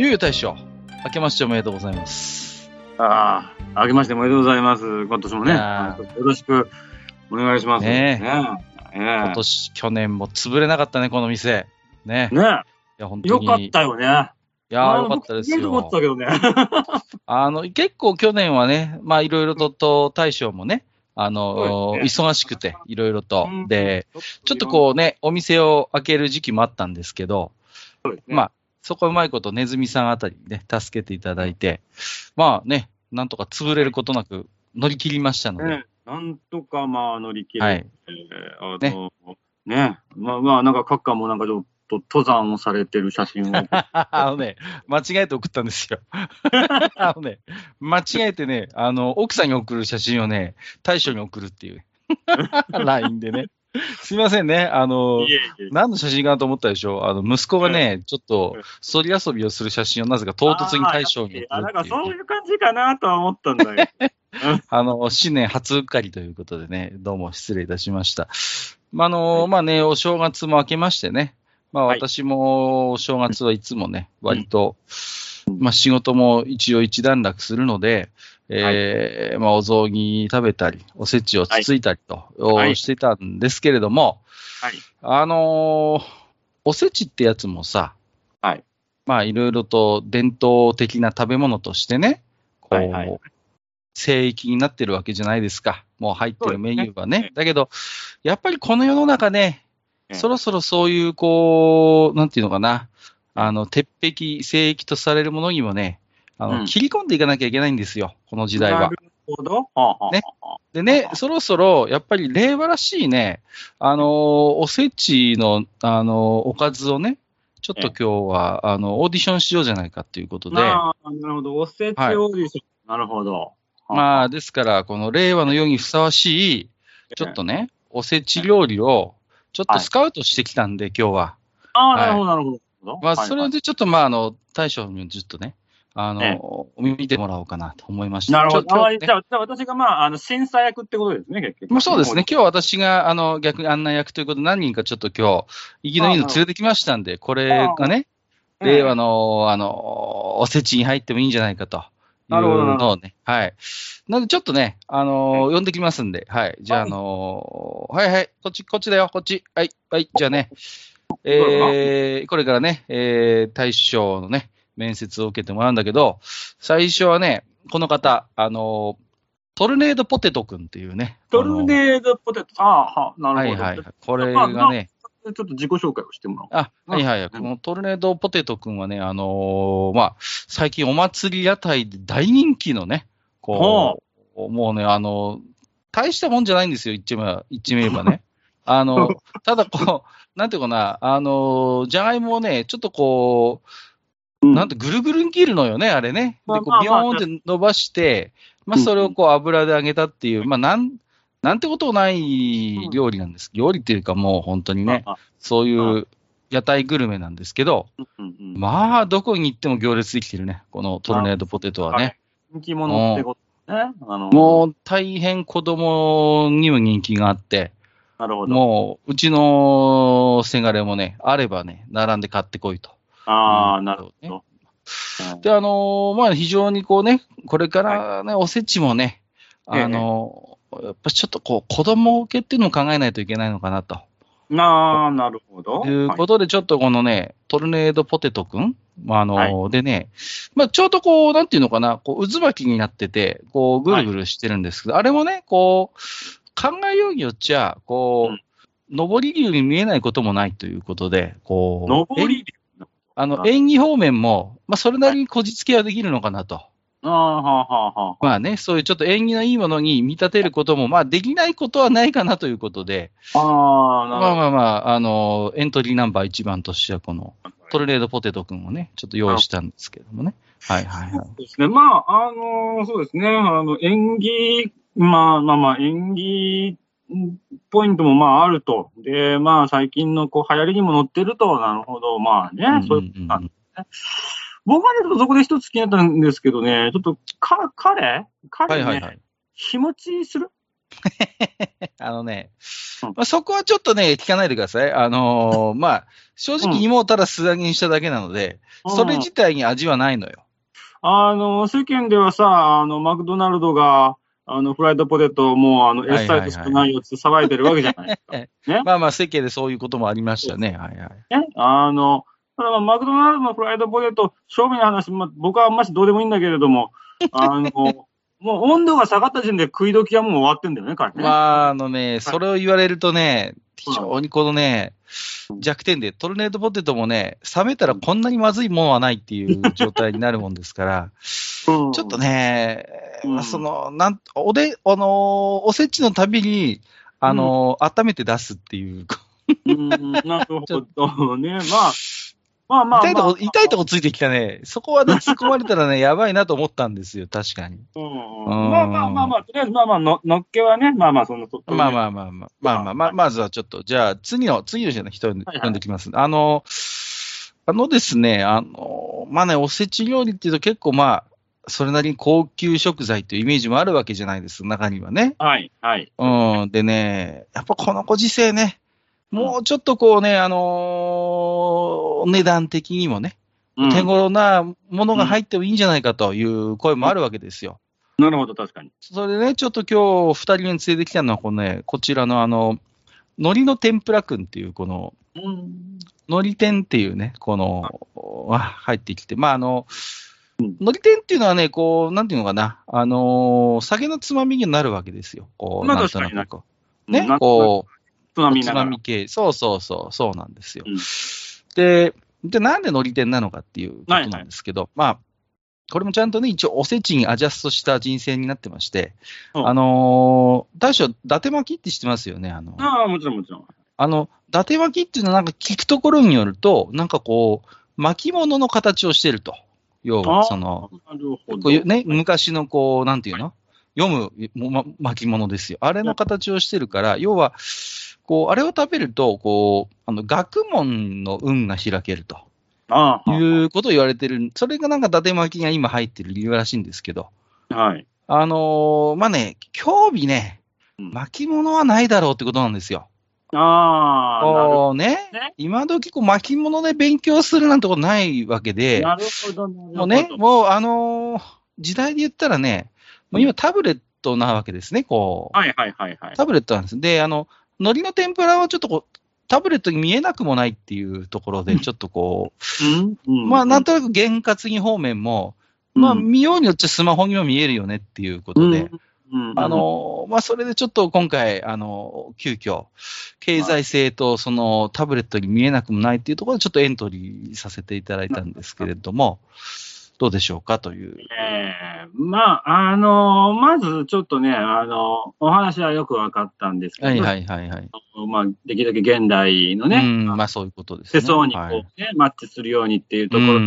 ゆうゆう大将、明けましておめでとうございます。ああ、あけましておめでとうございます。今年もね、よろしくお願いします。ねえねえ。今ね年、去年も潰れなかったね、この店。ねえ。。ねいや、本え。当に。よかったよね。いやー、よかったですよかったよ。けどね。あの、結構去年はね、まあ、いろいろと、と、大将もね、あその、うです忙しくて、いろいろとう。んで、ちょっとこうね、お店を開ける時期もあったんですけど、ね、まあ、そこはうまいこと、ネズミさんあたりにね、助けていただいて、まあね、なんとか潰れることなく乗り切りましたので、ねなんとかまあ乗り切れて、はいあの、ねまあまあなんか閣下もなんかちょっと登山をされてる写真を。あのね、間違えて送ったんですよ。あのね、間違えてね、あの、奥さんに送る写真をね、大将に送るっていう。LINE でね。すいませんね。あのい、えいえ。何の写真かなと思ったでしょあの、息子がね、ちょっとうん、そり遊びをする写真をなぜか唐突に大将に。あ、なんかそういう感じかなとは思ったんだよ。あの、新年初うっかりということでね、どうも失礼いたしました。まあ、あの、まあね、お正月も明けましてね、まあはい。私もお正月はいつもね、割と、まあ仕事も一応一段落するので、えーまあお雑煮食べたり、おせちをつついたりと、はいしてたんですけれども、はい。あのーおせちってやつもさ、はい。まあいろいろと伝統的な食べ物としてね、こう、はいはい聖域になってるわけじゃないですか。もう入ってるメニューはね。ねだけど、やっぱりこの世の中ね、ええそろそろそういう、こう、なんていうのかな、あの、鉄壁、聖域とされるものにもね、あの、うん切り込んでいかなきゃいけないんですよ、この時代はな。るほど。ねでね、そろそろ、やっぱり令和らしいね、あのーおせちの、あのーおかずをね、ちょっと今日は、あの、オーディションしようじゃないかということで、なあなるほど。おせちオーディション。なるほど。まあ、ですから、この令和の世にふさわしい、ちょっとね、おせち料理を、ちょっとスカウトしてきたんで、今日は。ああ、なるほど、なるほど。まあ、はいそれでちょっと、まあ、あの、大将にもちょっとね、あええの、見てもらおうかなと思いました。なるほど。ねあじゃあ、私がまあ、あの、審査役ってことですね、結局。まあ、そうですね。。今日私が、あの、逆に案内役ということで、何人かちょっと今日、生きのいいの連れてきましたんで、これがね、令和の。の、あの、おせちに入ってもいいんじゃないかと。なるほどのをね、はい。なんでちょっとね、あの呼んできますんで、はい。じゃあ、あのはいはい、こっち、こっちだよ、こっち。はい、はい、じゃあね、えー、これからね、えー、大将のね、面接を受けてもらうんだけど、最初はね、この方、あのトルネードポテトくんっていうね。トルネードポテト。ああ、はあ、なるほど。はいはいはい。これがね、ちょっと自己紹介をしてもらおう。あ、はいはいはい。うんこのトルネードポテトくんはね、あのーまあ、最近お祭り屋台で大人気のね、こう、もうね、あの大したもんじゃないんですよ、言っちまえば、ね。あの、ただこう、なんていうかな、あのじゃがいもをね、ちょっとこう、うんなんてぐるぐるに切るのよね、あれね。で、こう、ビヨーンって伸ばして、まあ、それをこう油で揚げたっていう、まあ、なん、なんてこともない料理なんです。料理っていうかもう本当にね、そういう屋台グルメなんですけど、まあ、どこに行っても行列できてるね、このトルネードポテトはね。人気者ってことね。あの、もう大変子供にも人気があって、なるほど。もううちのせがれもね、あればね、並んで買ってこいと。ああ、なるほど。うん。で、あのーまあ非常にこうね、これからね、おせちもね、あのーやっぱちょっとこう子供受けっていうのを考えないといけないのかなと。なあ、なるほど。ということで、ちょっとこのね、トルネードポテトくん、まあ、あの、はでね、まあ、ちょうどこう、なんていうのかな、こう、渦巻きになってて、こう、ぐるぐるしてるんですけど、あれもね、こう、考えようによっちゃ、こう、上り竜に見えないこともないということで、こう、上りえあの、演技方面も、まあ、それなりにこじつけはできるのかなと。ああ、はあ、はあ、はあ。まあね、そういうちょっと縁起のいいものに見立てることも、まあ、できないことはないかなということで、ああ、なるほど。まあまあまあ、あの、エントリーナンバー1番としては、この、トルネードポテトくんをね、ちょっと用意したんですけどもね。はいはいはい。そうですね。まあ、あのそうですね。あの、演技、まあまあまあ、演技ポイントもまああると。で、まあ最近のこう流行りにも乗ってると、なるほど。まあね、そういうことなんですね。僕はね、ちょっとそこで一つ気になったんですけどね、ちょっと、か、彼？彼ね、はいはいはい。日持ちする？あのねうん、まあ、そこはちょっとね、聞かないでください。あのー まあ、正直芋をただ素揚げにしただけなので、それ自体に味はないのよ。あの、世間ではさ、あの、マクドナルドが、あの、フライドポテトもう、あの、はいはい S サイズしかないよって騒いでるわけじゃないですか。ね？まあまあ、世間でそういうこともありましたね。はいはい。ね？あの、ただまあ、マクドナルドのフライドポテト、勝負の話、まあ、僕はあんましどうでもいいんだけれども、あの、もう温度が下がった時点で食い時はもう終わってんだよね、彼ね。まあ、あのね、それを言われるとね、非常にこのね、弱点で、トルネードポテトもね、冷めたらこんなにまずいものはないっていう状態になるもんですから、うんちょっとね、うん。まあその、なん、おで、あのーおせちのたびに、あのー温めて出すっていう、うん、なるほどね。まあ、まあまあ、痛いとこ、まあ、痛いとこついてきたね。そこはね、突っ込まれたらね、やばいなと思ったんですよ、確かに。うんうん。まあまあまあまあ、とりあえずまあまあの、のっけはね、まあまあ、その、そまあまあまあ。まあ、まあまあまあ、まずはちょっと、じゃあ、次の、次の人の人はいはい呼んできます。あの、あのですね、あの、まあね、おせち料理っていうと結構まあ、それなりに高級食材というイメージもあるわけじゃないです、中にはね。はい、はい。うん。でね、やっぱこのご時世ね、もうちょっとこうね、あのー値段的にもね、うん手頃なものが入ってもいいんじゃないかという声もあるわけですよ。なるほど、確かに。それでね、ちょっと今日二人目に連れてきたのは、このね、こちらのあの、海苔の天ぷらくんっていう、この、うん。海苔天っていうね、この、あ入ってきて、まああの、うん海苔天っていうのはね、こう、なんていうのかな、あのー酒のつまみになるわけですよ。こう、まあなんとなくこう。ねな、こう、つまみつまみ。系。そうそうそう、そうなんですよ。うんで、じゃあなんで海苔天なのかっていうことなんですけど、まあ、これもちゃんとね、一応おせちにアジャストした人生になってまして、うんあのー大将、伊達巻きって知ってますよね？あの、ああ、もちろんもちろん。あの、伊達巻きっていうのはなんか聞くところによると、なんかこう、巻物の形をしてると。要は、その、ね、昔のこう、なんていうの？読むもま巻物ですよ。あれの形をしてるから、要は、こう、あれを食べると、こう、あの、学問の運が開けるとああ、いうことを言われてる。それがなんか伊達巻きが今入ってる理由らしいんですけど。はい。あのーまあね、興味ね、うん巻物はないだろうってことなんですよ。ああ、なるほこうねね、今時こう巻物で勉強するなんてことないわけでど。、なるほど、なるほど。もうね、もうあのー時代で言ったらね、もう今タブレットなわけですね、こう。はいはいはいはい。タブレットなんです。で、あの、海苔の天ぷらはちょっとこう、タブレットに見えなくもないっていうところで、ちょっとこうまあ、なんとなく験担ぎ方面も、まあ、見ようによってスマホにも見えるよねっていうことで、あ、の、まあ、それでちょっと今回、あの、急遽、経済性とそのタブレットに見えなくもないっていうところでちょっとエントリーさせていただいたんですけれども、どうでしょうかという。ええまあ、あのまずちょっとね、あのお話はよく分かったんですけど、はいはいはいはい。まあ、できるだけ現代のうね、ん、まあそういうことですね。世相にこう、はいねマッチするようにっていうところ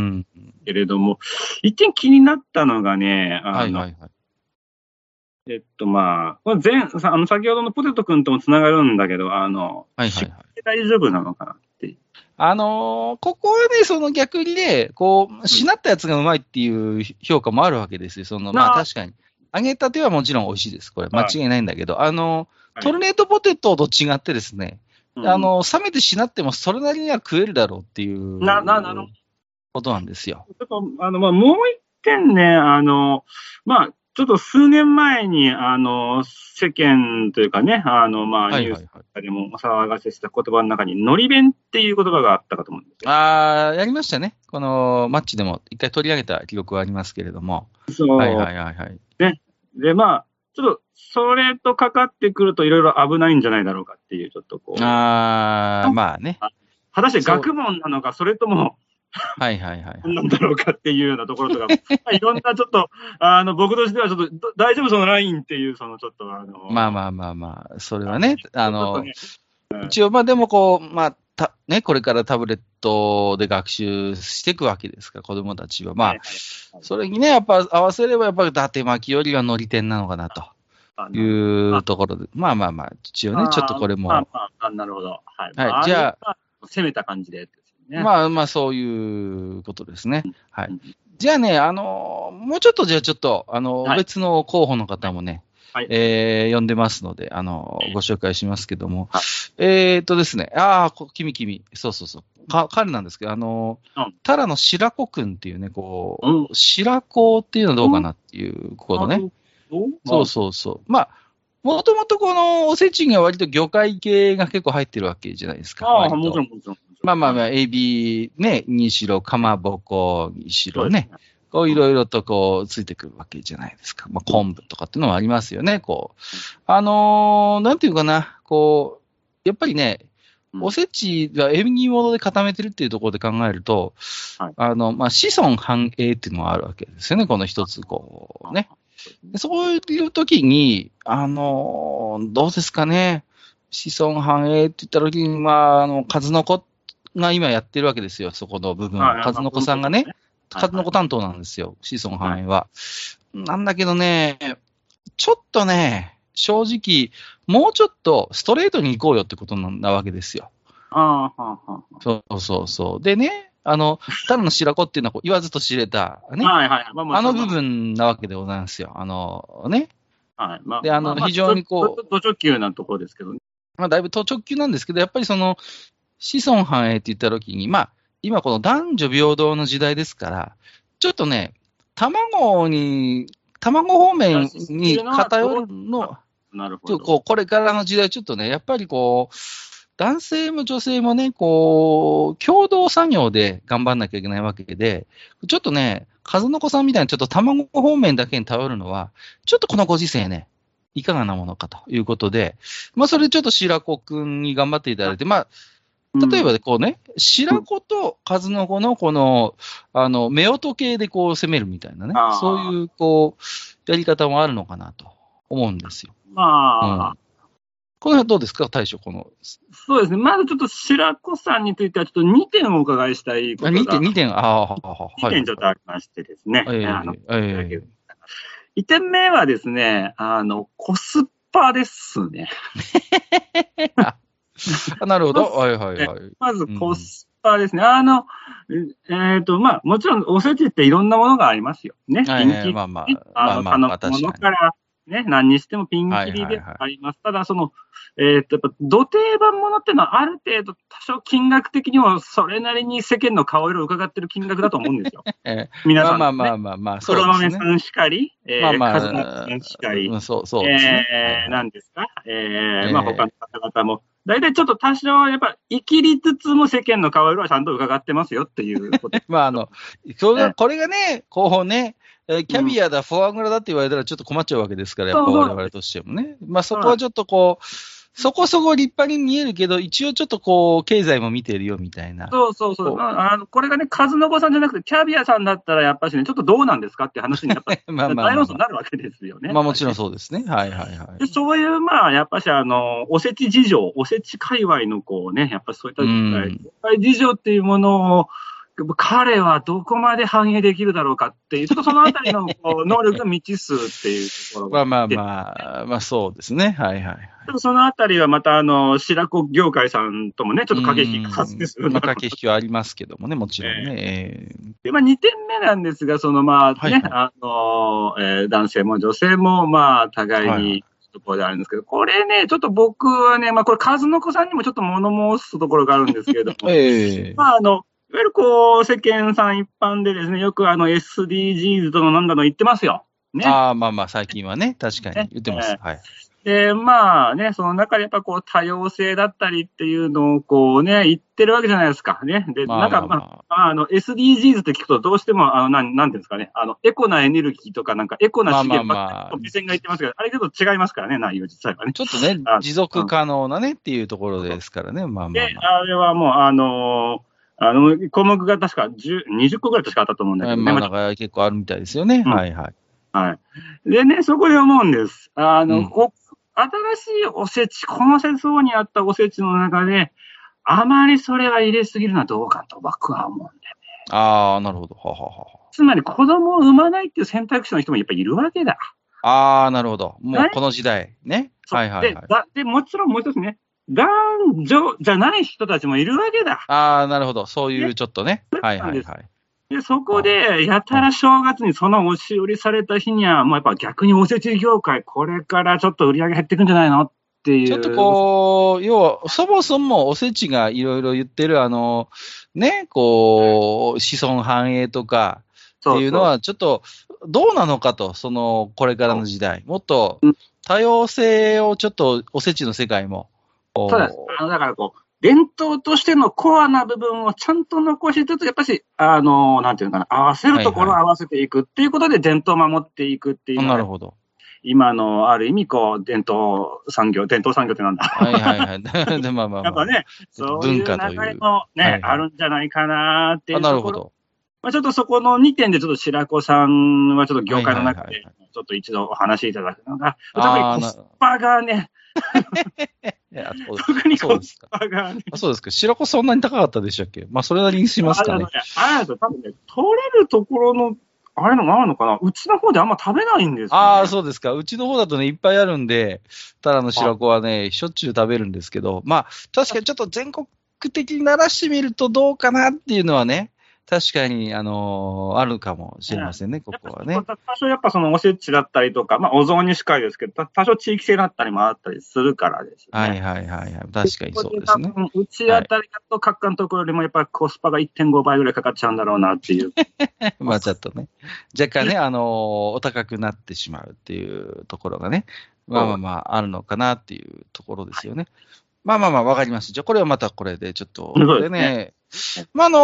けれども、一点気になったのがね、あのはいはいはい。えっと、まあ、これ前さあの先ほどのポテト君ともつながるんだけど、あの、はいはいはい。大丈夫なのかなって。あのーここはね、その逆にね、こう、しなったやつがうまいっていう評価もあるわけですよ。その、まあ確かに。揚げたてはもちろん美味しいです。これ、間はい違いないんだけど、あのトルネードポテトと違ってですね、うんあ、のー冷めてしなってもそれなりには食えるだろうっていうなななるほどことなんですよ。ちょっと、あの、まあ、もう一点ね、あの、まあ、ちょっと数年前に、あの、世間というかね、あの、まあ、ニュース。とかでもお騒がせした言葉の中に、のり弁っていう言葉があったかと思うんですよ。あー、やりましたね。このマッチでも一回取り上げた記録はありますけれども。そう。はいはいはいはい。で、まあ、ちょっと、それとかかってくるといろいろ危ないんじゃないだろうかっていう、ちょっとこう、あー、まあね。果たして学問なのか、それとも、はいはいはい。何なんだろうかっていうようなところとか、まあいろんなちょっと、あの、僕としてはちょっと、ど大丈夫そのラインっていう、そのちょっと、あの、まあまあまあまあ、それはね、あのね、一応、まあでもこう、まあ、た、ね、これからタブレットで学習していくわけですから、子供たちは。まあ、はいはいそれにね、やっぱ合わせれば、やっぱり伊達巻きよりは乗り点なのかなとあいうところで、まあまあまあ、一応ね、ちょっとこれも、まあまあまあ、なるほど。はい。はいまあじゃあ、攻めた感じでね。まあまあ、そういうことですね。はいうん。じゃあね、あの、もうちょっと、じゃあちょっと、あの、はい別の候補の方もね、はいえー呼んでますので、あの、ご紹介しますけども、はいえーっとですね、ああ、こ君君、そうそうそう、か彼なんですけど、あの、うんタラの白子くんっていうね、こう、うん白子っていうのはどうかなっていうことね。お。そうそうそう。まあ、もともとこのおせちには割と魚介系が結構入ってるわけじゃないですか。ああ、もちろん、もちろん。まあまあまあ、あ、エビね、にしろ、かまぼこにしろね、こういろいろとこうついてくるわけじゃないですか。まあ昆布とかっていうのもありますよね、こう。あのーなんていうかな、こう、やっぱりね、うんおせちが縁起物で固めてるっていうところで考えると、はいあの、まあ、子孫繁栄っていうのがあるわけですよね、この一つ、こうね。でそういう時に、あのーどうですかね、子孫繁栄って言った時に、まあ、あの、数の子が今やってるわけですよ、そこの部分はいは。数の子さんがね、、はい数の子担当なんですよ、子孫繁栄は。なんだけどね、ちょっとね、正直、もうちょっとストレートに行こうよってことなわけですよ。ああ、はあ、はそうそうそう。でね、あの、ただの白子っていうのは言わずと知れた、ね、はいはい。まあまあの部。分なわけでございますよ。あのね、はい。まあ、であのま非常にこうう。土直球なところですけどね。まあ、だいぶ当直球なんですけど、やっぱりその、子孫繁栄って言った時に、まあ、今この男女平等の時代ですから、ちょっとね、卵に、卵方面に偏るの、なるほど。こう、これからの時代、ちょっとね、やっぱりこう、男性も女性もね、こう、共同作業で頑張んなきゃいけないわけで、ちょっとね、数の子さんみたいにちょっと卵方面だけに頼るのは、ちょっとこのご時世ね、いかがなものかということで、まあ、それちょっと白子くんに頑張っていただいて、まあ、例えばうんねこうね、白子と数の子のこの、あの、目音系でこう攻めるみたいなねそういう、こう、やり方もあるのかなと思うんですよ。まあ、この辺どうですか、大将、この。そうですね。まずちょっと白子さんについてはちょっと2点お伺いしたいこあとが。2点、2点、ああ、ははは2点ちょっとありましてですね。ええあのええ1点目はですね、あの、コスパですね。あなるほど。はいはいはい。まずコスパですね。あの、えっ、と、まあ、もちろんおせちっていろんなものがありますよ。ね。はいはいピンキリまあまあねあの、まあまあ頼むもの確から、ね、何にしてもピンキリではいはいはいあります。ただ、その、えっ、と、やっぱ、土定番ものっていうのは、ある程度、多少金額的にも、それなりに世間の顔色を伺ってる金額だと思うんですよ。え皆さん、ね。まあまあまあまあ黒。豆さんしかり、えー、まあまあさんしかり、うんそうそうね。えー、なんですか？えー、えーまあ他の方々も、大体ちょっと多少やっぱ生きりつつも世間の顔色はちゃんと伺ってますよっていうこと。まああの、そこれがね、こうね、えーキャビアだ、フォアグラだって言われたらちょっと困っちゃうわけですから、やっぱ我々としてもね。まあそこはちょっとこう、そこそこ立派に見えるけど、一応ちょっとこう、経済も見てるよみたいな。そうそうそう。まあ、あのこれがね、数の子さんじゃなくて、キャビアさんだったらやっぱしね、ちょっとどうなんですかって話にやっぱ まあまあ大論争になるわけですよね。あ、まあもちろんそうですね。はいはいはいで。そういう、まあ、やっぱし、あの、おせち事情、おせち界隈のこうね、やっぱそういった、うんえ事情っていうものを、彼はどこまで反映できるだろうかっていう、ちょっとそのあたりの こう能力が未知数っていうところがまあまあでまあ、まあそうですね。はいはい。そのあたりはまた、あの、白子業界さんともね、ちょっと駆け引きが発生するうんまあ、駆け引きはありますけどもね、もちろんね。えーで、まあ、2点目なんですが、そのまあね、はいはいあの、えー男性も女性も、まあ、互いはいはに、ところであるんですけど、これね、ちょっと僕はね、まあ、これ、数の子さんにもちょっと物申すところがあるんですけれども、ええまあ、あの、いわゆるこう、世間さん一般でですね、よくあの SDGs とのなんだの言ってますよ。ね。ああ、まあまあ、最近はね、確かねに言ってます。はい。で、まあね、その中でやっぱこう、多様性だったりっていうのをこうね、言ってるわけじゃないですか。ね。で、まあなんかまあ、まあの、SDGs って聞くとどうしても、あの、なん、なんていうんですかね、あの、エコなエネルギーとか、なんかエコな資源ばっかり目線が言ってますけど、あれちょっと違いますからね、内容実際はね。ちょっとねあ、持続可能なねっていうところですからね、まあまあで、まあ。あれはもう、あのーあの、項目が確か10 20個ぐらい確かあったと思うんだけどね。まあ、まだから結構あるみたいですよね。うんはいはい。あはい。でね、そこで思うんです。あの、うんコ新しいおせち、この世相にあったおせちの中で、あまりそれは入れすぎるのはどうかと僕は思うんだよね。ああ、なるほど。はははは。つまり子供を産まないっていう選択肢の人もやっぱりいるわけだ。ああ、なるほど。もうはいこの時代。ね。はいはいはいで。だで、もちろんもう一つね、男女じゃない人たちもいるわけだ。ああ、なるほど。そういうちょっとね。はいはいはい。で、そこで、やたら正月にその押し売りされた日には、もうやっぱ逆におせち業界、これからちょっと売り上げ減っていくんじゃないのっていう。ちょっとこう、要は、そもそもおせちがいろいろ言ってる、あの、ね、こう、子孫繁栄とかっていうのは、ちょっと、どうなのかと、その、これからの時代。もっとうん、多様性をちょっと、おせちの世界も。こうそうです。あの、だからこう、伝統としてのコアな部分をちゃんと残しつつ、やっぱし、あの、なんていうのかな、合わせるところを合わせていくっていうことで伝統を守っていくっていうのがなるほど。今の、ある意味、こう、伝統産業、伝統産業ってなんだ。はいはいはい。で、まあまあまあ。やっぱね、そういう流れもね、はいはいあるんじゃないかなっていうあなるところ。ほど。まあ、ちょっとそこの2点で、ちょっと白子さんはちょっと業界の中ではいはいはい、ちょっと一度お話しいただくのが、特にコスパがね、いやそう特にコスそうですか。パがね、あそうですか。白子そんなに高かったでしたっけ？まあ、それなりにしますかね。あれだと多分ね、取れるところの、あれのがあるのかなうちの方であんま食べないんですよ、ね。ああ、そうですか。うちの方だとね、いっぱいあるんで、ただの白子はね、しょっちゅう食べるんですけど、まあ、確かにちょっと全国的に鳴らしてみるとどうかなっていうのはね、確かに、あのーあるかもしれませんね、ここはね。多少やっぱそのおせちだったりとか、まあお雑煮しかりですけど、た多少地域性だったりもあったりするからですね。はいはいはいはい。確かにそうですね。うちあたりだと、各館のところよりもやっぱコスパが1.5倍ぐらいかかっちゃうんだろうなっていう。まあちょっとね、若干ね、あのーお高くなってしまうっていうところがね、まあまあまあ、あるのかなっていうところですよね。まあまあまあ、わかります。じゃあ、これはまたこれで、ちょっと、ね、まあ、あの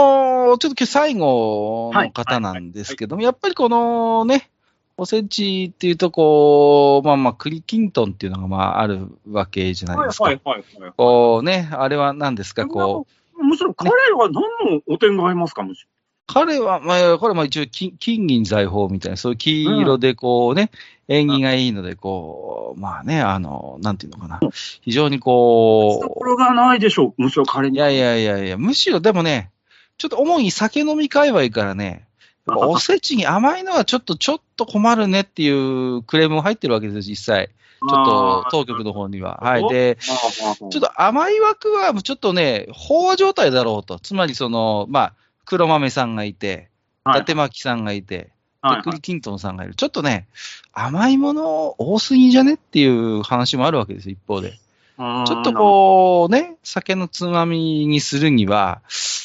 ーちょっと最後の方なんですけども、やっぱりこのね、おせちっていうと、こう、まあまあ、栗きんとんっていうのがまああるわけじゃないですか。はいはいはい。こうね、あれは何ですか、こう、むしろ彼は何のお点が合いますか、むし彼は、まあ、これも一応金、金銀財宝みたいな、そういう黄色でこうね、縁起がいいので、こう、まあね、あの、なんていうのかな。非常にろ。とこころがないでしょう、むしろ彼う、いに。やいやいやいや、むしろでもね、ちょっと主に酒飲み界隈からね、おせちに甘いのはちょっと、ちょっと困るねっていうクレームも入ってるわけです、実際。ちょっと当局の方には。はい。で、ちょっと甘い枠は、ちょっとね、飽和状態だろうと。つまり、その、まあ、黒豆さんがいて、伊達巻さんがいて、はいで栗きんとんさんがいる。ちょっとね、甘いもの多すぎじゃねっていう話もあるわけです、一方で。ちょっとこう、ね、酒のつまみにするには、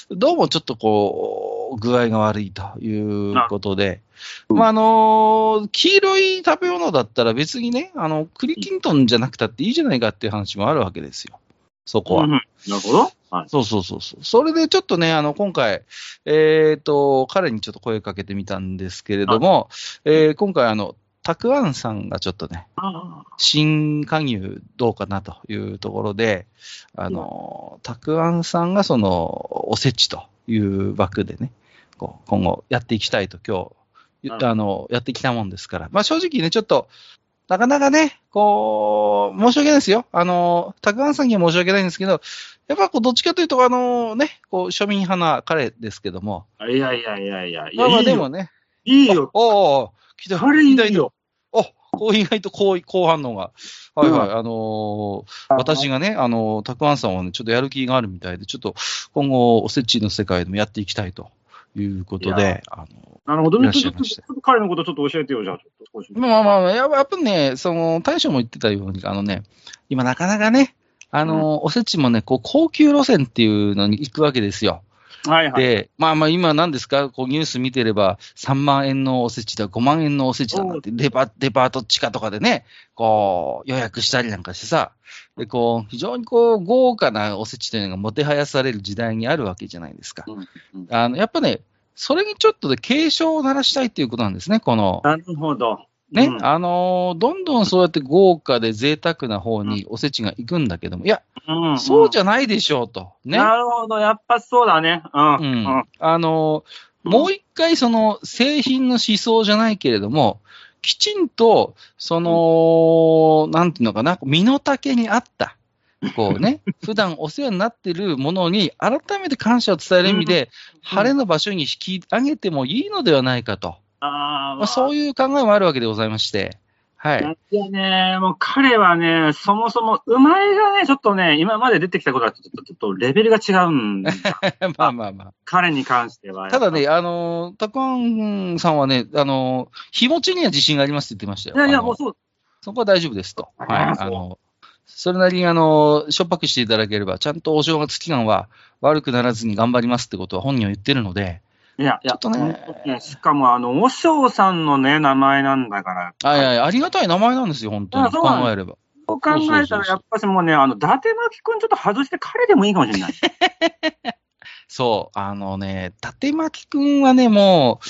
どうもちょっとこう、具合が悪いということで、うんまあ、あの、黄色い食べ物だったら別にね、あの、栗きんとんじゃなくたっていいじゃないかっていう話もあるわけですよ。そこは。うんうんなるほど。はい。そうそうそうそう。それでちょっとね、あの、今回、えっ、と、彼にちょっと声かけてみたんですけれども、えー今回あの、たくあんさんがちょっとね、あ新加入どうかなというところで、あの、たくあんさんがその、おせちという枠でね、こう今後やっていきたいと今日、なるほどあの、やってきたもんですから、まあ正直ね、ちょっと、なかなかね、こう、申し訳ないですよ。あの、たくあんさんには申し訳ないんですけど、やっぱこう、どっちかというと、あのね、こう、庶民派な彼ですけども、あいやいやいやいや、いまあまあ。でもね、いいよ。おおお来た、彼いい意外とよ。おこう意外と好好反応が。はいはい。あのー私がね、あのーたくあんさんはね、ちょっとやる気があるみたいで、ちょっと今後、おせちの世界でもやっていきたいということいやで、あのなるほどちょっと彼のことちょっと教えてよ、じゃあ、ちょっと少し。まあまあまあ、やっぱやっぱね、その、大将も言ってたように、あのね、今なかなかね、あのーおせちもね、こう、高級路線っていうのに行くわけですよ。はいはい。で、まあまあ今何ですか、こうニュース見てれば、3万円のおせちだ、5万円のおせちだなんて、デパデパート地下とかでね、こう予約したりなんかしてさ、で、こう、非常にこう、豪華なおせちというのがもてはやされる時代にあるわけじゃないですか。うんうんあの、やっぱね、それにちょっとで警鐘を鳴らしたいっていうことなんですね、この、なるほど。ね、うんあのーどんどんそうやって豪華で贅沢な方におせちが行くんだけども、いや、うんそうじゃないでしょうと。ね。なるほど。やっぱそうだね。うん。ううんん。あの、もう一回その製品の思想じゃないけれども、きちんと、その、なんていうのかな、身の丈に合った、こうね、普段お世話になってるものに、改めて感謝を伝える意味で、晴れの場所に引き上げてもいいのではないかと、あまあ、そういう考えもあるわけでございまして、はい。いやね、もう彼はね、そもそも、うまいがね、ちょっとね、今まで出てきたことはちょっと、ちょっとレベルが違うんだ。まあまあまあ。彼に関しては。ただね、、あのー、たくあんさんはね、あのー、日持ちには自信がありますって言ってましたよ。いやいや、もうそう、そこは大丈夫ですと。はい。あの、それなりにあの、しょっぱくしていただければ、ちゃんとお正月期間は悪くならずに頑張りますってことは本人は言ってるので、いや、ちょっとねしかも、あの、おしょうさんのね、名前なんだから。あいやいや、ありがたい名前なんですよ、本当に。考えれば。そう考えたら、やっぱしもうね、あの、伊達巻くんちょっと外して彼でもいいかもしれない。そう、あのね、伊達巻くんはね、もう、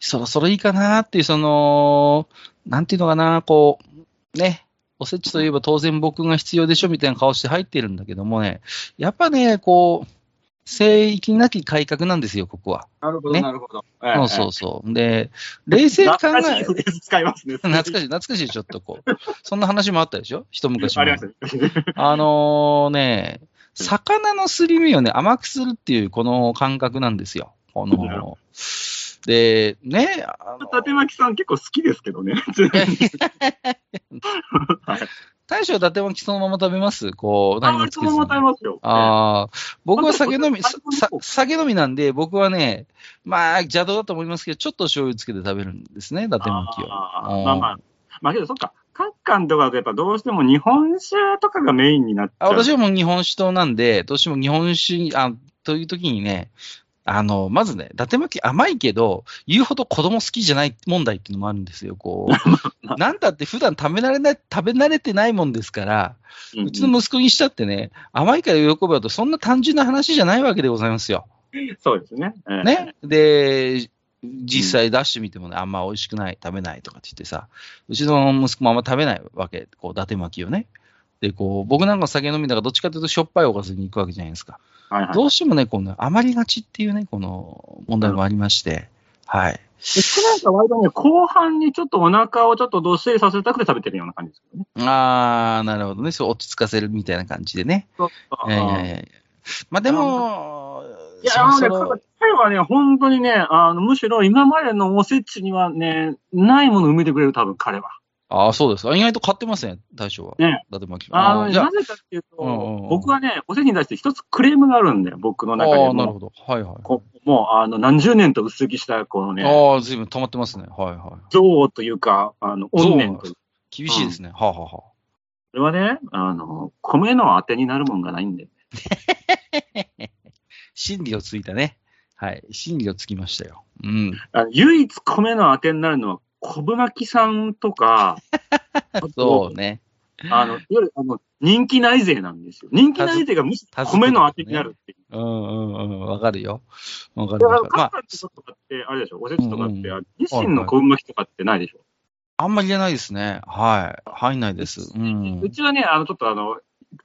そろそろいいかなっていう、その、なんていうのかな、こう、ね、おせちといえば当然僕が必要でしょみたいな顔して入ってるんだけどもね、やっぱね、こう、聖域なき改革なんですよ、ここは。なるほねなるほど。そうそうそう。で、冷静に考え、懐かしい使いますね。懐かしい、懐かしい、ちょっとこう。そんな話もあったでしょ？一昔前ありましたね。あのね、魚のすり身をね、甘くするっていうこの感覚なんですよ。この、で、ね、あの伊達巻さん結構好きですけどね。はい大将は伊達巻きそのまま食べます？こう、何もつけずにあそのまま食べますよ。ああ、僕は酒飲み、酒飲みなんで、僕はね、まあ、邪道だと思いますけど、ちょっと醤油つけて食べるんですね、伊達巻きを。うんあーまあまあ。まあけど、そっか。各館とかだとやっぱどうしても日本酒とかがメインになっちゃあう。私はもう日本酒党なんで、どうしても日本酒に、あ、という時にね、あの、まずね、伊達巻き甘いけど、言うほど子供好きじゃない問題っていうのもあるんですよ、こう。なんだって普段食べ慣れない、食べ慣れてないもんですから、うんうちの息子にしたってね、甘いから喜ぶとそんな単純な話じゃないわけでございますよ。そうですね。ええね。で、実際出してみてもね、あんま美味しくない、食べないとかって言ってさ、うちの息子もあんま食べないわけ、こう、伊達巻きをね。で、こう、僕なんか酒飲みだからどっちかというとしょっぱいおかずに行くわけじゃないですか。はいはい。どうしてもね、この余りがちっていうね、この問題もありまして、はい。うちなんか割とね、後半にちょっとお腹をちょっとどっしりさせたくて食べてるような感じですけどね。あー、なるほどね。そう落ち着かせるみたいな感じでね。いやいやいやいやまあでも、いや、そあのね、彼はね、本当にね、あの、むしろ今までのおせちにはね、ないものを埋めてくれる、多分彼は。ああ、そうですか。意外と買ってますね、大将は。ね伊達巻き。あのね、じゃなぜかっていうと、うんうんうん僕はね、おせちに対して一つクレームがあるんだよ、僕のあ中であ、なるも。ほど。はいはい。こもう、あの、何十年と薄着した、このね、ああ、ずいぶん溜まってますね。はいはい。憎悪というか、あの、怨念というか。厳しいですね。はあ、はあはあ、これはね、あの、米の当てになるもんがないんで。真理をついたね。はい。真理をつきましたよ。うん。唯一米の当てになるのは、昆布巻きさんとか、あとそうね。あの、いわゆる、あの、人気内税なんですよ。人気内税がむしろ米の当てになるっていう。うんうんうん。わかるよ。わかるだから、わかる。まあカスタ、ってことかって、あれでしょ、おせちとかって、うん日清の昆布巻きとかってないでしょ。あんまり言えないですね。はい。入んないです。うん。うちはね、あの、ちょっとあの、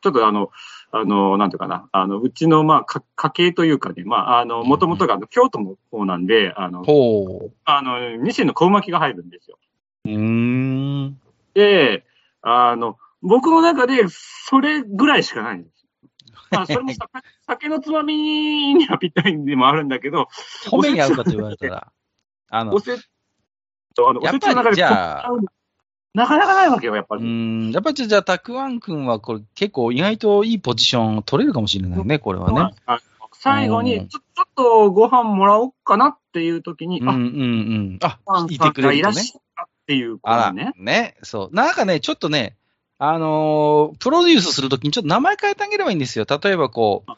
ちょっとあの、あの、なんていうかな、あの、うちの、まあ、か家系というかね、まあ、あの、もともとが京都の方なんで、あの、ほあの、日清の昆布巻きが入るんですよ。う。ん。で、あの、僕の中で、それぐらいしかないんですよ。まあ、それもさ酒のつまみにはぴったりでもあるんだけど、米に合うかと言われたら。あのお、せ、あの、おせちの中でじゃあなかなかないわけよ、やっぱうり。ん。やっぱりじゃあ、たくあんくんはこれ結構意外といいポジションを取れるかもしれないね、これはね。最後うんにちょ、ちょっとご飯もらおうかなっていう時に、うんうんうん。ああ、、いてくれるとねいらっし。ゃったっていうこあら、とねね。。そう。なんかね、ちょっとね、あのープロデュースするときにちょっと名前変えてあげればいいんですよ。例えばこう、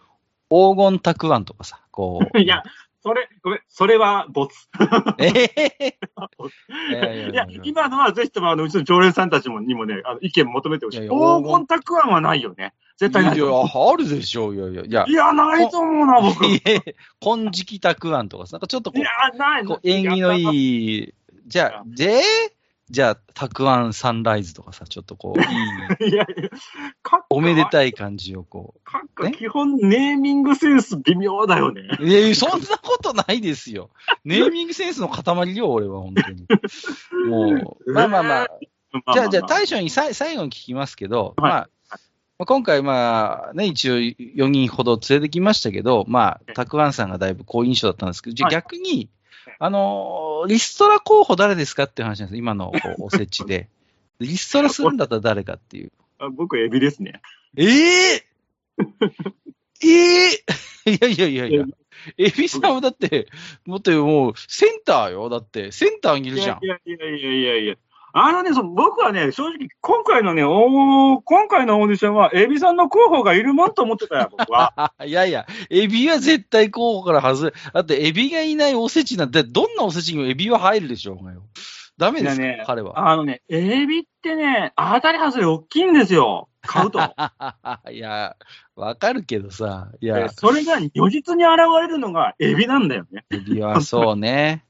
黄金たくあんとかさ、こう。いや、それ、ごめん、それはボツ。ええ いやいやいいやや、今のはぜひとも、あの、うちの常連さんたちもにもね、あの意見求めてほしい。いやいや黄金たくあんはないよね。絶対ないいやと思う。あるでしょう。いやいや。いやい、や、ないと思うな、僕。いいや金色たくあんとかさ、なんかちょっとこや、なう、い。こう縁起のい。いい、じゃあ、で、じゃあ、たくあんサンライズとかさ、ちょっとこう、いい、いやいや、かおめでたい感じをこか基本ネーミングセンス微妙だよね。う。いやいや、そんなことないですよ。ネーミングセンスの塊よ、俺は、本当に。もう、まあまあまあ、じゃあ、じゃあ、大将にさい最後に聞きますけど、はい。まあ、まあ今回、まあ、ね、一応4人ほど連れてきましたけど、まあ、たくあんさんがだいぶ好印象だったんですけど、じゃあはい。逆に、あのーリストラ候補誰ですかっていう話なんです今の おせちで。リストラするんだったら誰かっていう。あ僕、エビですね。ええええいやいやいやいや。エビさんはだって、もっともう、センターよ。だって、センターにいるじゃんいやいやいやいやいや。あのね、その僕はね、正直、今回のね、おー今回のオーディションは、エビさんの候補がいるもんと思ってたよ、僕は。いやいや、エビは絶対候補から外れ。だって、エビがいないおせちなんて、どんなおせちにもエビは入るでしょうがよ。ダメですね彼は。あのね、エビってね、当たり外れ大きいんですよ。買うと。いや、わかるけどさ。いでや、それが如実に現れるのがエビなんだよね。エビはそうね。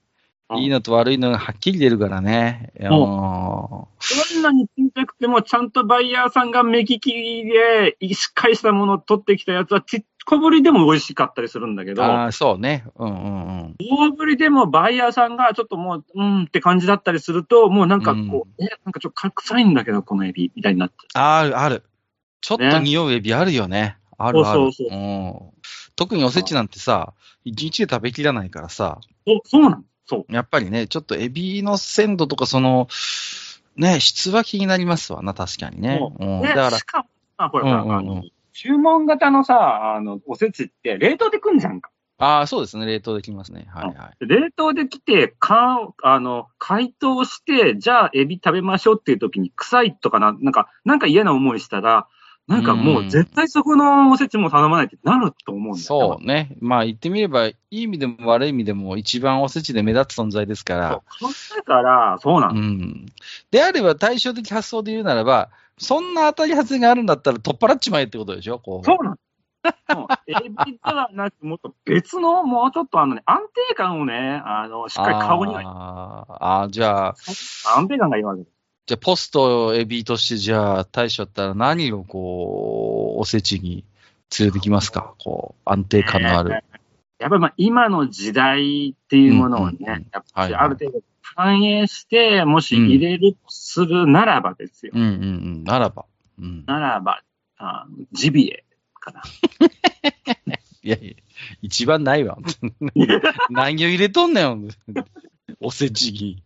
うんいいのと悪いのがはっきり出るからね。いやもどんなに小さくても、ちゃんとバイヤーさんが目利きで、しっかりしたものを取ってきたやつは、ちっこぶりでも美味しかったりするんだけうど、ああ、そうね。うんうんうん。大ぶりでもバイヤーさんがちょっともう、うんって感じだったりすると、もうなんかこう、え、なんかちょっと臭いんだけど、このエビ、みたいになっちゃある、ある。ちょっとね匂うエビあるよね。あるある。そうそうそん特におせちなんてさ、一日で食べきらないからさ、う。お、そうなの？そう。やっぱりね、ちょっとエビの鮮度とか、その、ね、質は気になりますわな、確かにね。そううん、でだからし、かも、あ、ほら、うんうんうんあの、注文型のさ、あの、おせちって冷凍で来んじゃんか。ああ、そうですね、冷凍できますね。はいはい。冷凍で来て、か、あの、解凍して、じゃあエビ食べましょうっていう時に臭いとかな、なんか、なんか嫌な思いしたら、なんかもう絶対そこのおせちも頼まないってなると思うんだよそうね。まあ言ってみれば、いい意味でも悪い意味でも一番おせちで目立つ存在ですから。そう。だから、そうなうの。ん。であれば対照的発想で言うならば、そんな当たり外れがあるんだったら取っ払っちまえってことでしょ？こう。そうなんエビではなく、もっと別の、もうちょっとあのね、安定感をね、あの、しっかり顔には、あーあー、じゃあ、安定感がいいわけです。じゃあポストエビとしてじゃあ大将だったら何をこう、おせちに連れてきますか？こう、安定感のある。やっぱりまあ今の時代っていうものをね、うんうんうんやっぱりある程度反映して、もし入れるとするならばですよ。うんうんうん。ならば。うん。ならば、あジビエかな。いやいや、一番ないわ。何を入れとんねん。おせちに。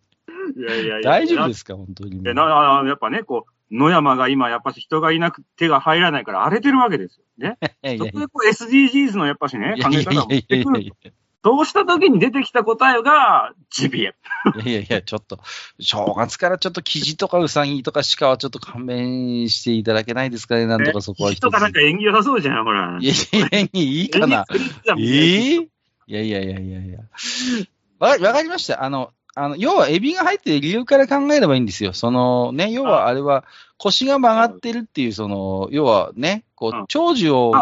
いやいやいや。大丈夫ですすか？本当に。ななやっぱね、こう、野山が今、やっぱし人がいなく手が入らないから荒れてるわけですよ。ね？そこでこう SDGs のやっぱしね、考え方もいやいやいや出てくるそうした時に出てきた答えが、ジビエ。いやいやちょっと、正月からちょっとキジとかウサギとか鹿はちょっと勘弁していただけないですかね、なんとかそこは一つ。人がなんか縁起良さそうじゃん、ほら。いやいやいや、いいかな。ええいやいやいやいやいや。わわかりました。あの、あの、要はエビが入ってる理由から考えればいいんですよ。そのね、要はあれは腰が曲がってるっていう、その、要はね、こう長寿を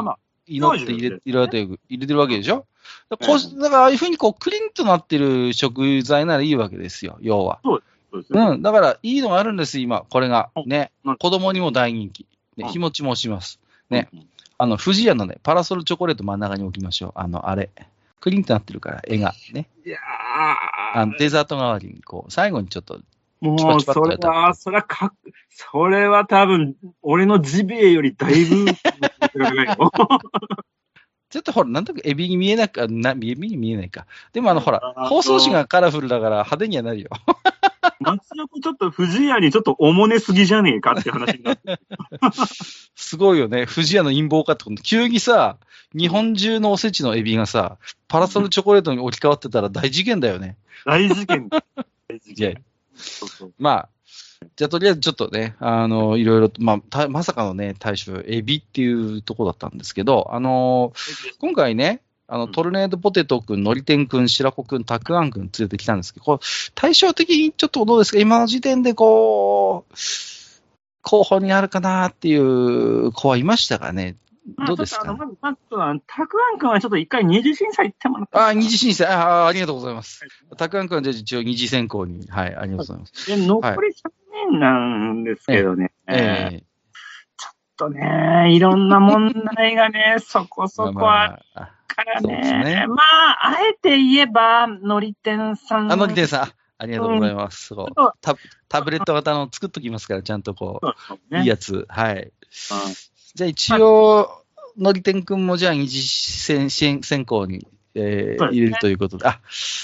祈って入れてる入れてるわけでしょ？だからだからああいうふうにこう、クリンとなってる食材ならいいわけですよ、要は。そうですね。うん。だから、いいのがあるんです、今、これが。ねうん。子供にも大人気。ね、うん日持ちもします。ねうん。あの、富士屋のね、パラソルチョコレート真ん中に置きましょう。あの、あれ。クリンとなってるから、絵が。ね。いやあのデザート代わりに、こう、最後にちょっと、ーもう、それは、それはかっ、それは多分、俺のジビエよりだいぶ、ちょっとほら、なんとなくエビに見えなく、エビに見えないか。でもあの、ほらあ、包装紙がカラフルだから派手にはなるよ。松横ちょっと藤屋にちょっとおもねすぎじゃねえかって話になって。すごいよね。富士屋の陰謀かってこと。急にさ、日本中のおせちのエビがさ、パラソルチョコレートに置き換わってたら大事件だよね。大事件。大事件。そうそうまあ、じゃあとりあえずちょっとね、あの、いろいろと、まあ、たまさかのね、対象、エビっていうとこだったんですけど、あの、今回ね、あの、うん。トルネードポテトくん、のりてんくん、白子くん、たくあんくん連れてきたんですけど、こう対照的にちょっとどうですか？今の時点でこう、候補になるかなっていう子はいましたがね、まあどうですか？まず、まずたくあんくんはちょっと一回二次審査行ってもらって。ああ、二次審査、ああ、ありがとうございます。たくあんくんはじゃあ一応二次選考に、はい、ありがとうございます。で、残り3人なんですけどね。ええちょっとね、いろんな問題がね、そこそこあからそうですねね。まあ、あえて言えば、のりてんさん。あ、のりてんさん、あありがとうございます。そうちょっとタタブレット型の作っときますから、ちゃんとこそうねいいやつ。はい。うんじゃあ一応、のりてんくんもじゃあ二次選選選考に、えーね入れるということで、あ、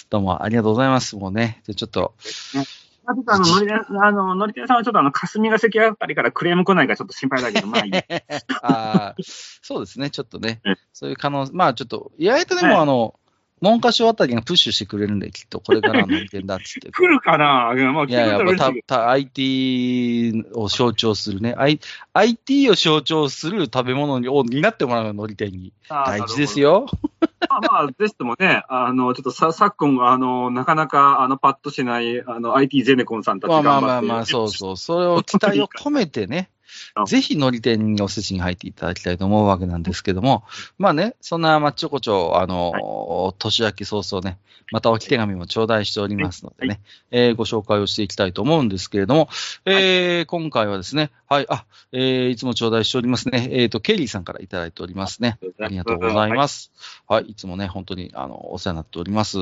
どうもありがとうございます。もうね、じゃあちょっと、まあとあの、のりあの、のりてんさんはちょっとあの、霞が関あたりからクレーム来ないからちょっと心配だけど、まあいい。あーそうですね、ちょっとね。うん、そういう可能、まあちょっと、意外とではい。もあの、文科省あたりがプッシュしてくれるんで、きっとこれからの意見だっつって。来るかな？うんまあ、いやいや、来るとたた IT を象徴するね、I、IT を象徴する食べ物になってもらうの、のり店に。大事です。よ。まあ、まあ、ぜひともね、あの、ちょっとさ、昨今、あの、なかなか、あの、パッとしない、あの、IT ゼネコンさんたちまあ。まあまあまあ、そうそう。それを期待を込めてねあ、ぜひのり店におせちに入っていただきたいと思うわけなんですけども、まあね、そんな、まあ、ちょこちょ、あの、年明け早々ね、また置き手紙も頂戴しておりますのでね、えーご紹介をしていきたいと思うんですけれども、えー今回はですね、はい、あ、えーいつも頂戴しておりますね、えっ、と、ケリーさんからいただいておりますね。ありがとうございます。はい、いつもね、本当に、あの、お世話になっております。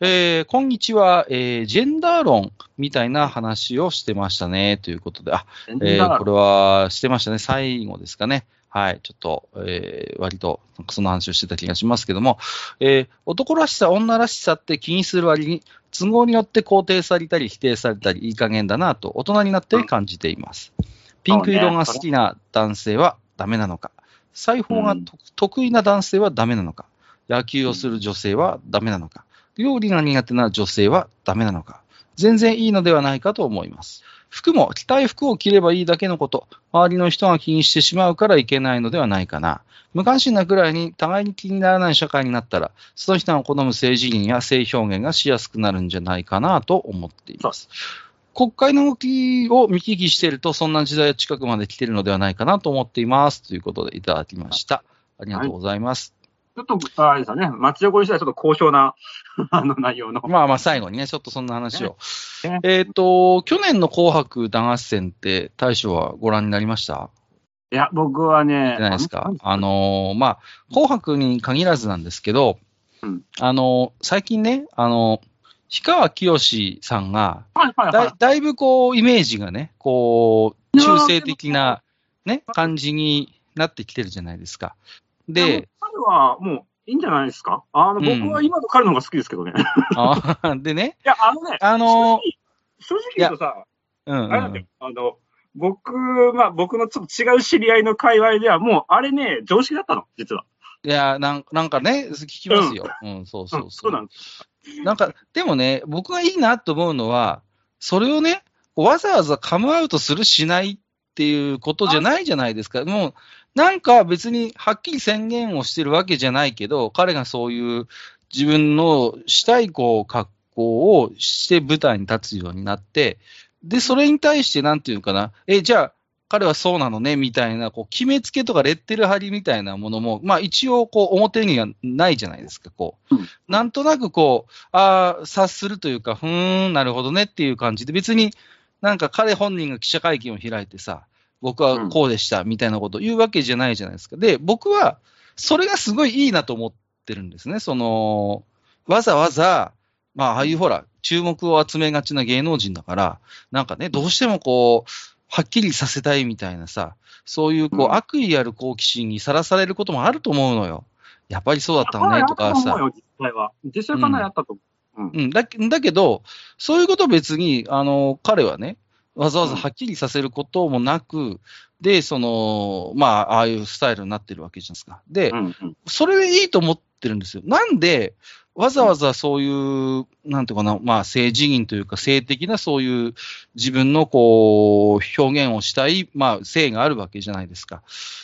えー、こんにちは、えー、ジェンダー論みたいな話をしてましたね、ということで、あ、えー、これはしてましたね、最後ですかね。はい、ちょっと、えー、割と、その話をしてた気がしますけども、えー、男らしさ、女らしさって気にする割に、都合によって肯定されたり否定されたり、いい加減だなと、大人になって感じています。ピンク色が好きな男性はダメなのか、裁縫がと、うん得意な男性はダメなのか、野球をする女性はダメなのか、料理が苦手な女性はダメなのか、全然いいのではないかと思います。服も着たい服を着ればいいだけのこと、周りの人が気にしてしまうからいけないのではないかな。無関心なくらいに互いに気にならない社会になったら、その人が好む性自認や性表現がしやすくなるんじゃないかなと思っています。国会の動きを見聞きしていると、そんな時代は近くまで来ているのではないかなと思っています。ということでいただきました。ありがとうございます。ちょっと、あれですよね、町横にしたらちょっと高尚な、あの、内容の。まあまあ最後にね、ちょっとそんな話を。ねえっ、と、去年の紅白歌合戦って大将はご覧になりました？いや、僕はね、じゃないですか？あのーまあ、紅白に限らずなんですけど、うんあのー最近ね、あのー氷川きよしさんが、はいはいはいだい。だいぶこう、イメージがね、こう、中性的な、ね、感じになってきてるじゃないですか。で、彼はもういいんじゃないですか？あの、うん僕は今の彼の方が好きですけどね。でね、や、あのね、あのー正直言うとさ、うん、うんあれなんだよ、あの、僕、まあ僕のちょっと違う知り合いの界隈ではもう、あれね、常識だったの、実は。いやなん、なんかね、聞きますよ。うん、そうそううんそう。そうなんです。なんか、でもね、僕がいいなと思うのは、それをね、わざわざカムアウトするしないっていうことじゃないじゃないですか。もう、なんか別にはっきり宣言をしてるわけじゃないけど、彼がそういう自分のしたいこう格好をして舞台に立つようになって、で、それに対してなんていうのかな、え、じゃあ、彼はそうなのね、みたいな、こう、決めつけとかレッテル貼りみたいなものも、まあ一応、こう、表にはないじゃないですか、こう。うんなんとなくこう、ああ、察するというか、ふーん、なるほどねっていう感じで、別になんか彼本人が記者会見を開いてさ、僕はこうでした、みたいなことを言うわけじゃないじゃないですか。で、僕は、それがすごいいいなと思ってるんですね。その、わざわざ、まあ、ああいうほら、注目を集めがちな芸能人だから、なんかね、どうしてもこう、はっきりさせたいみたいなさ、そういうこう、うん悪意ある好奇心にさらされることもあると思うのよ。やっぱりそうだったのね、とかさ。実際は。実際かなりやったと思う。うん、だだけど、そういうこと別に、あの、彼はね、わざわざはっきりさせることもなく、で、その、まあ、ああいうスタイルになってるわけじゃないですか。で、うんうん。それでいいと思ってるんですよ。なんで、わざわざそういう、なんていうかな、まあ、性自認というか、性的なそういう自分のこう、表現をしたい、まあ、性があるわけじゃないですか。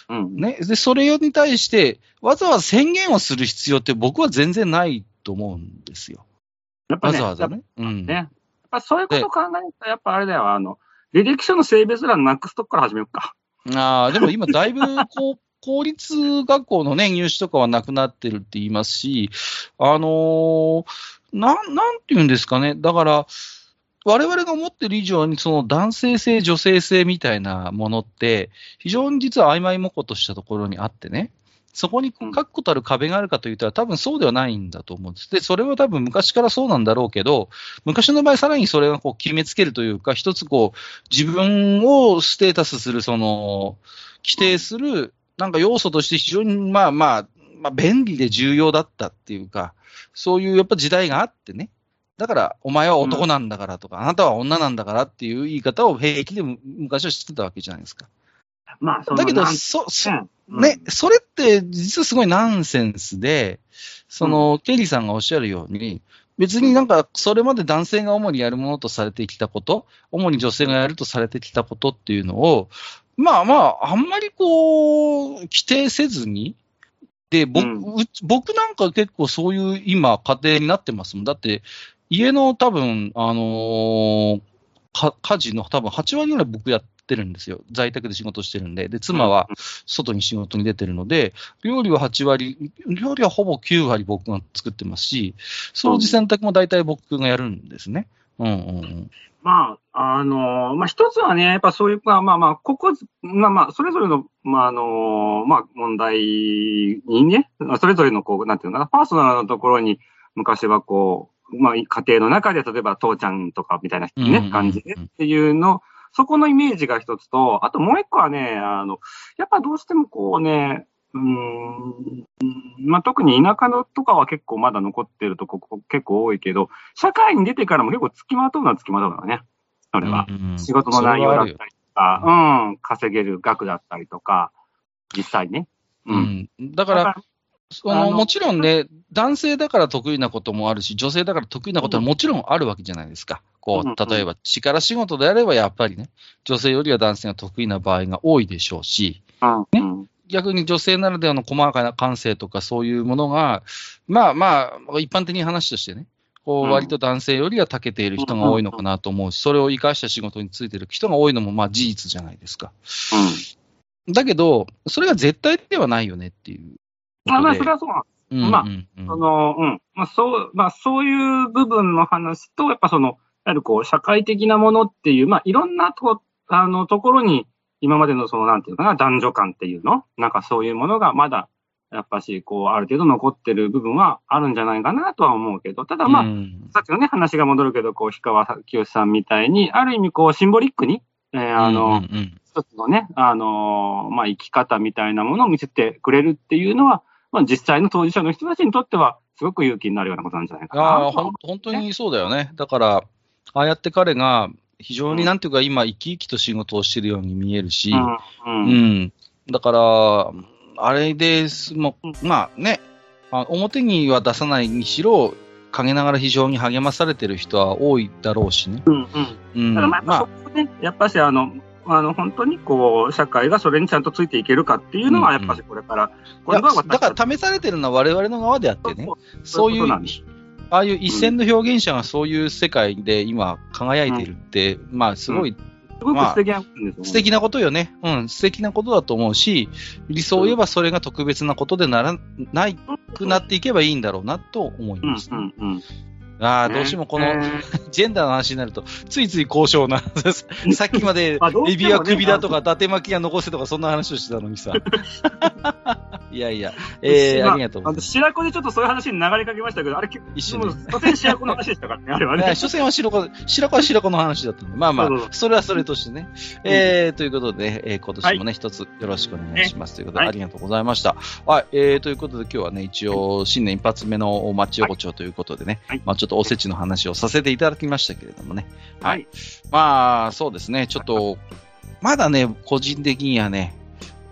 うん。ね。で、それに対して、わざわざ宣言をする必要って僕は全然ないと思うんですよ。わやっぱね、ざわざね。うん。ね。やっぱそういうことを考えると、やっぱあれだよ、あの、履歴書の性別欄なくすとこから始めようか。ああ、でも今だいぶこう、公立学校のね、入試とかはなくなってるって言いますし、あのーなん、なんて言うんですかね。だから、我々が思ってる以上に、その男性性、女性性みたいなものって、非常に実は曖昧模倣としたところにあってね。そこに確固たる壁があるかといったら、多分そうではないんだと思うんです。で、それは多分昔からそうなんだろうけど、昔の場合さらにそれがこう決めつけるというか、一つこう、自分をステータスする、その、規定する、なんか要素として非常に、まあまあ、まあ便利で重要だったっていうか、そういうやっぱ時代があってね。だから、お前は男なんだからとか、うん、あなたは女なんだからっていう言い方を平気で昔は知ってたわけじゃないですか。まあ、だけど、そ、そ、ね、それって実はすごいナンセンスで、その、うん、ケリーさんがおっしゃるように、別になんか、それまで男性が主にやるものとされてきたこと、主に女性がやるとされてきたことっていうのを、まあまあ、あんまりこう、規定せずに、で、僕、うん、僕なんか結構そういう今、家庭になってますもん。だって、家の多分、あのー、家事の多分8割ぐらい僕やってるんですよ。在宅で仕事してるんで。で、妻は外に仕事に出てるので、料理は8割、料理はほぼ9割僕が作ってますし、掃除洗濯も大体僕がやるんですね。うんうんうん。まあ、あの、まあ、一つはね、やっぱそういう、まあまあまあ、ここ、まあまあ、それぞれの、まああの、まあ問題にね、それぞれのこう、なんていうのかな、パーソナルなところに、昔はこう、まあ、家庭の中で、例えば父ちゃんとかみたいなね、感じでっていうの、そこのイメージが一つと、あともう一個はね、あの、やっぱどうしてもこうね、うん、まあ、特に田舎のとかは結構まだ残ってるとこ結構多いけど、社会に出てからも結構付きまとうのは付きまとうのね。それは。仕事の内容だったりとか、うん、稼げる額だったりとか、実際ね。うん。うん、だから、そのもちろんね、男性だから得意なこともあるし、女性だから得意なことはもちろんあるわけじゃないですか。こう、例えば力仕事であればやっぱりね、女性よりは男性が得意な場合が多いでしょうし、ね、逆に女性ならではの細かな感性とかそういうものが、まあまあ、一般的に話としてね、こう割と男性よりは長けている人が多いのかなと思うし、それを生かした仕事についてる人が多いのもまあ事実じゃないですか。だけど、それが絶対ではないよねっていう。まあまあ、それはそうなんです。まあ、その、うん。まあそう、まあそういう部分の話と、やっぱその、やはりこう、社会的なものっていう、まあいろんなと、あの、ところに、今までのその、なんていうかな、男女間っていうの？なんかそういうものがまだ、やっぱし、こう、ある程度残ってる部分はあるんじゃないかなとは思うけど、ただまあ、うん、さっきのね、話が戻るけど、こう、氷川きよしさんみたいに、ある意味こう、シンボリックに、えー、あの、うんうんうん一つのね、あのー、まあ、生き方みたいなものを見せてくれるっていうのは、まあ、実際の当事者の人たちにとっては、すごく勇気になるようなことなんじゃないかな。ああ、ほん、本当にそうだよね。だから、ああやって彼が、非常になんていうか、今、生き生きと仕事をしてるように見えるし、うん。うん、だから、あれです、もまあね、表には出さないにしろ、陰ながら非常に励まされてる人は多いだろうしね。うん、うん。うん、だからまあ、そこね、やっぱしあの、あの、本当にこう、社会がそれにちゃんとついていけるかっていうのは、やっぱりこれから、これがだから試されてるのは我々の側であってね、そういう、ああいう一線の表現者がそういう世界で今輝いているって、うん、まあすごい、うん。すごく素敵なことです、ね、素敵なことよね。うん、素敵なことだと思うし、理想を言えばそれが特別なことでならないくなっていけばいいんだろうなと思います。うん。うん。うん。ああ、どうしてもこの、ジェンダーの話になると、ついつい高尚な、さっきまで、エビは首だとか、伊達巻きが残せとか、そんな話をしてたのにさ。いやいや、えー、ありがとうございます。白子でちょっとそういう話に流れかけましたけど、あれ、一瞬で。所詮白子の話でしたからね、あれはね。所詮は白子、白子は白子の話だったんで、まあまあ、それはそれとしてね。えー、ということで、えー、今年もね、一つよろしくお願いします。ということで、ありがとうございました。はい、えー、ということで今日はね、一応、新年一発目の町横丁ということでね、まあちょっとおせちの話をさせていただきましたけれどもね。はい。まあ、そうですね、ちょっと、まだね、個人的にはね、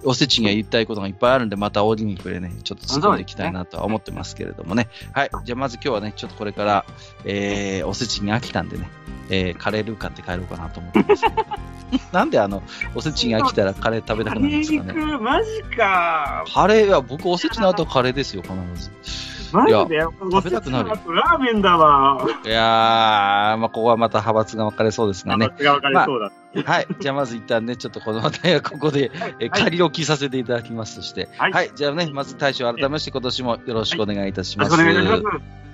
おせちには言いたいことがいっぱいあるんで、また折にくれね、ちょっと突っ込んでいきたいなとは思ってますけれどもね。はい。じゃあまず今日はね、ちょっとこれから、えー、おせちに飽きたんでね、えー、カレールー買って帰ろうかなと思ってます。なんであの、おせちに飽きたらカレー食べたくなるんですかね。マジか。カレーは、僕おせちの後カレーですよ、必ず。マジで食べたくなるラーメンだわ。いやー、まあ、ここはまた派閥が分かれそうですがね。が分かりそうだ。はい。じゃあ、まず一旦ね、ちょっとこの話題はここで、え仮置きさせていただきますとして。はいはい。じゃあね、まず大将改めまして今年もよろしくお願いいたします。よろしくお願いいたします。